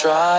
try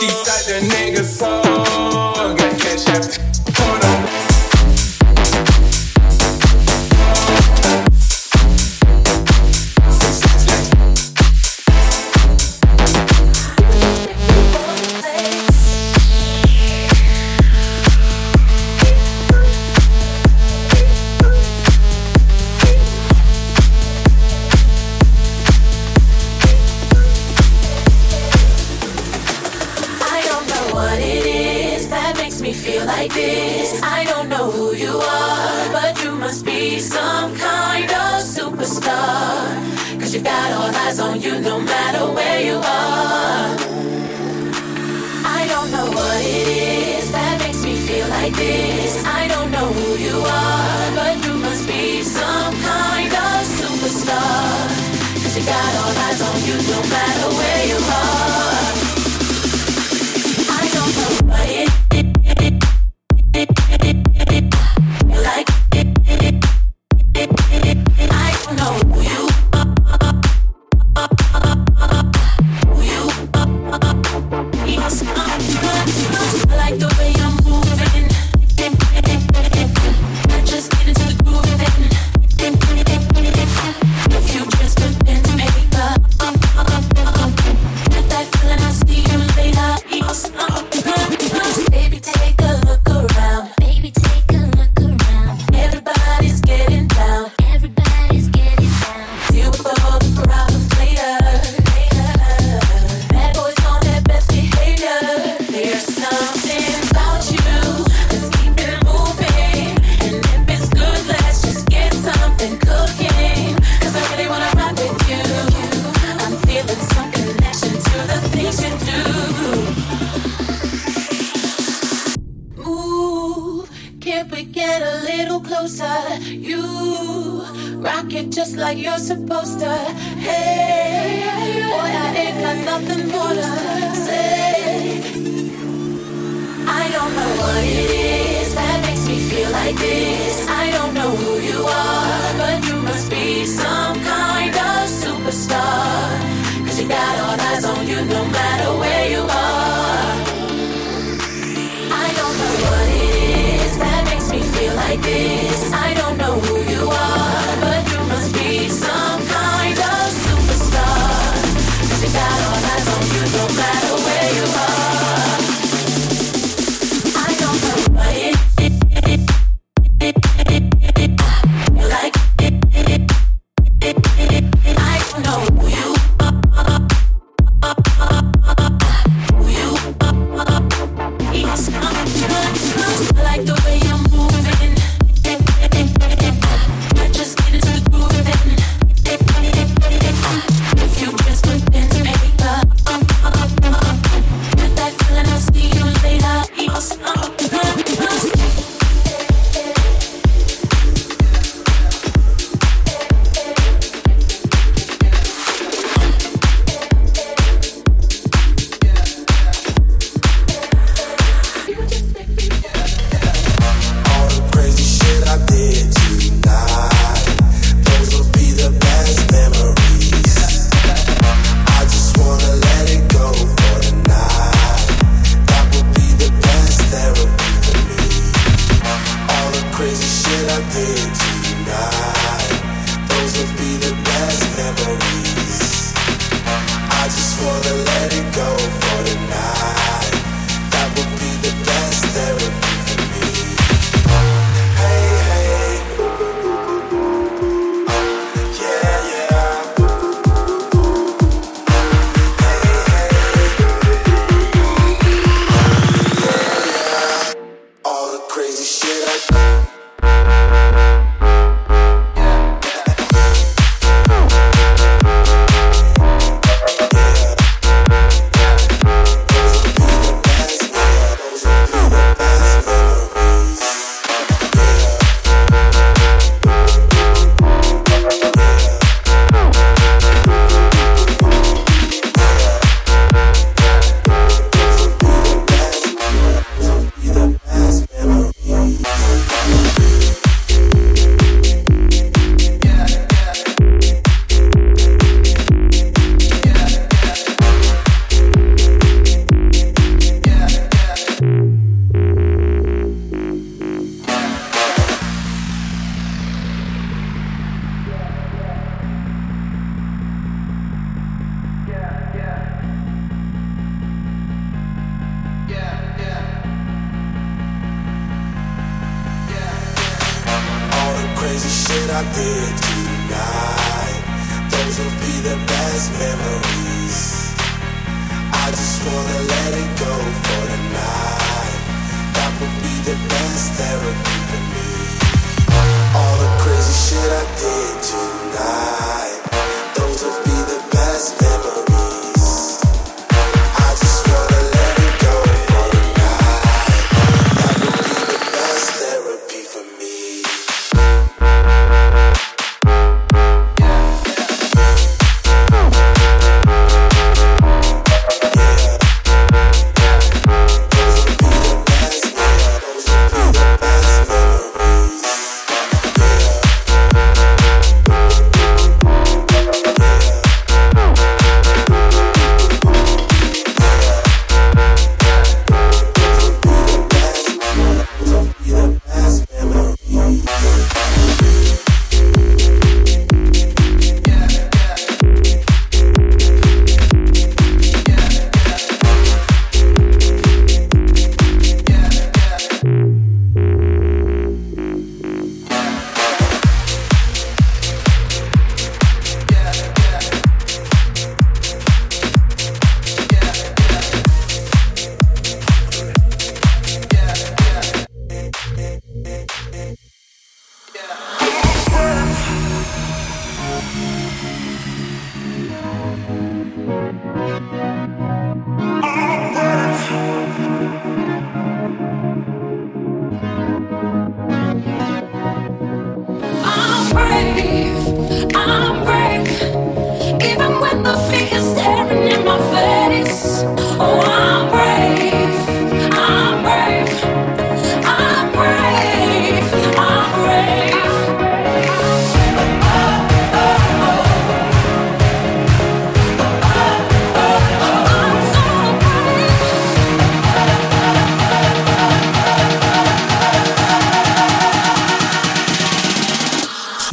She said the nigga soul. Got cash.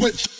Switch.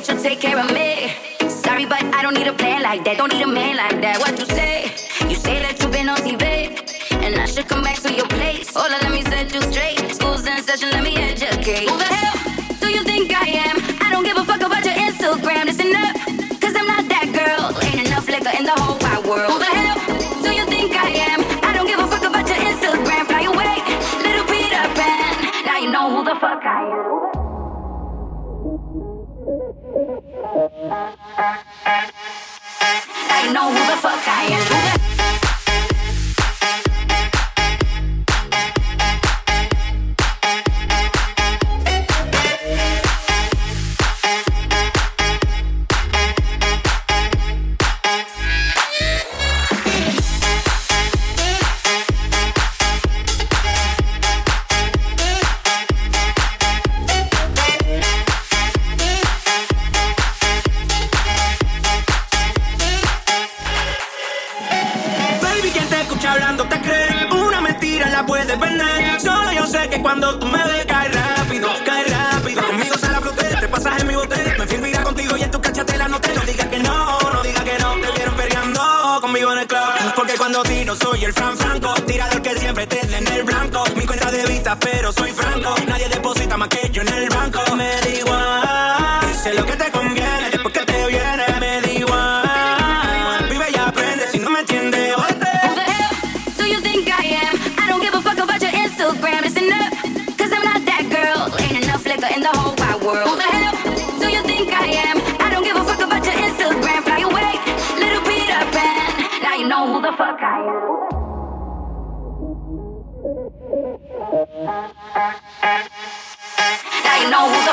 that you take care of me. Sorry, but I don't need a plan like that. Don't need a man like that. What you say? You say that you've been on TV, and I should come back to your place. Hold on, let me set you straight. School's in session, let me educate. Who the hell do you think I am? I don't give a fuck about your Instagram. Listen up, cause I'm not that girl. Ain't enough liquor in the whole wide world. I know who the fuck I am.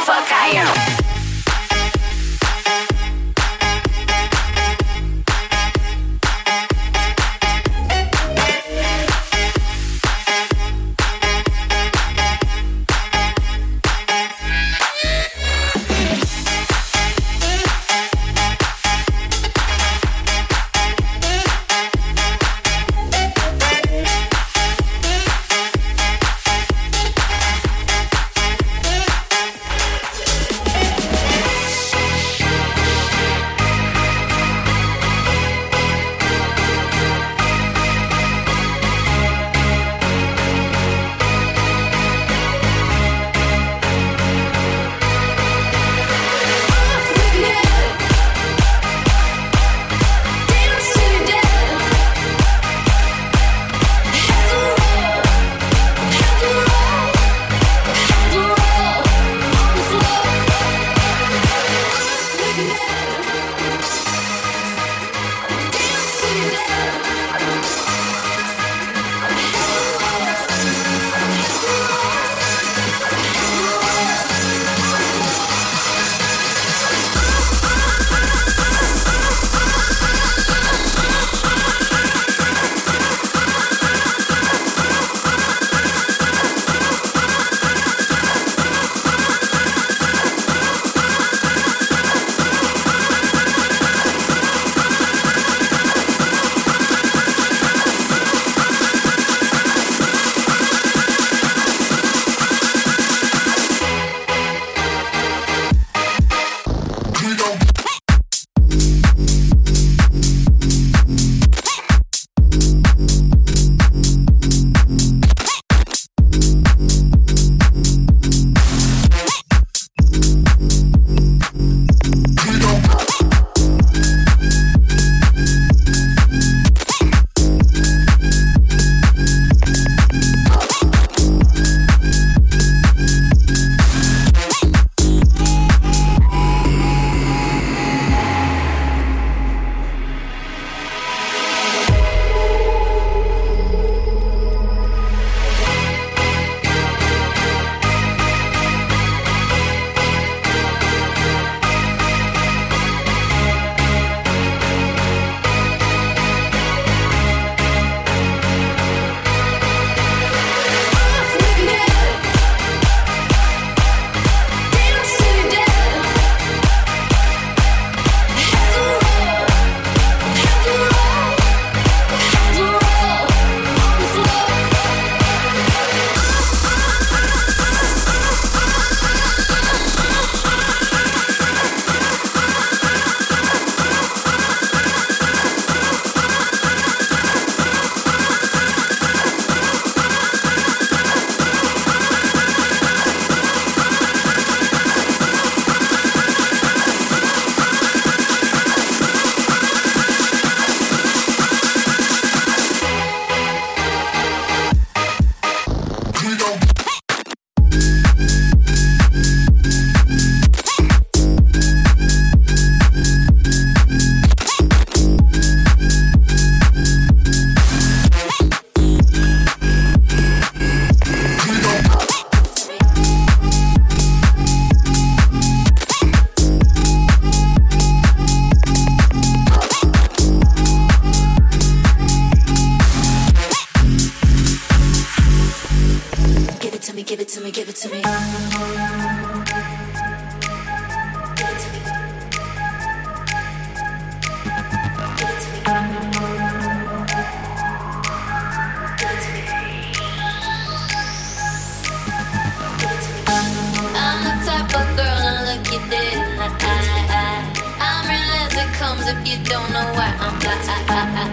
fuck I am.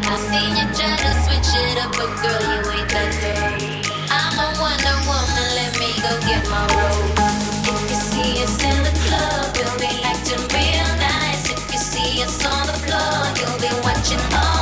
I seen you try to switch it up, but girl, you ain't that day. I'm a Wonder Woman, let me go get my robe. If you see us in the club, you'll be acting real nice. If you see us on the floor, you'll be watching all.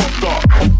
puta.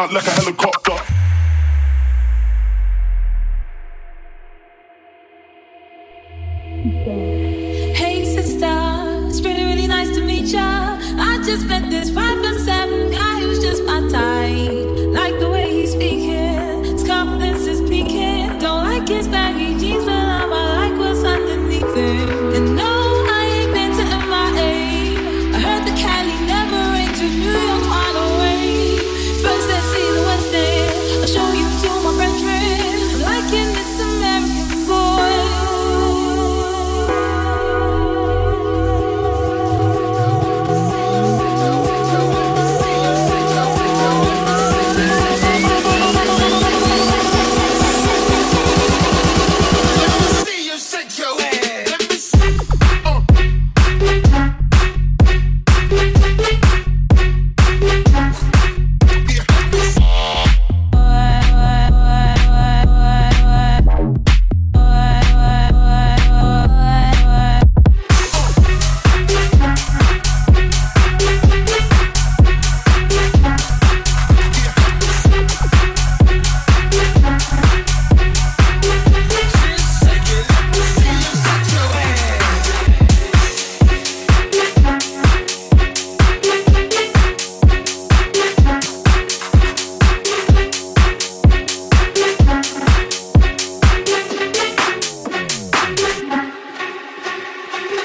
out like a helicopter.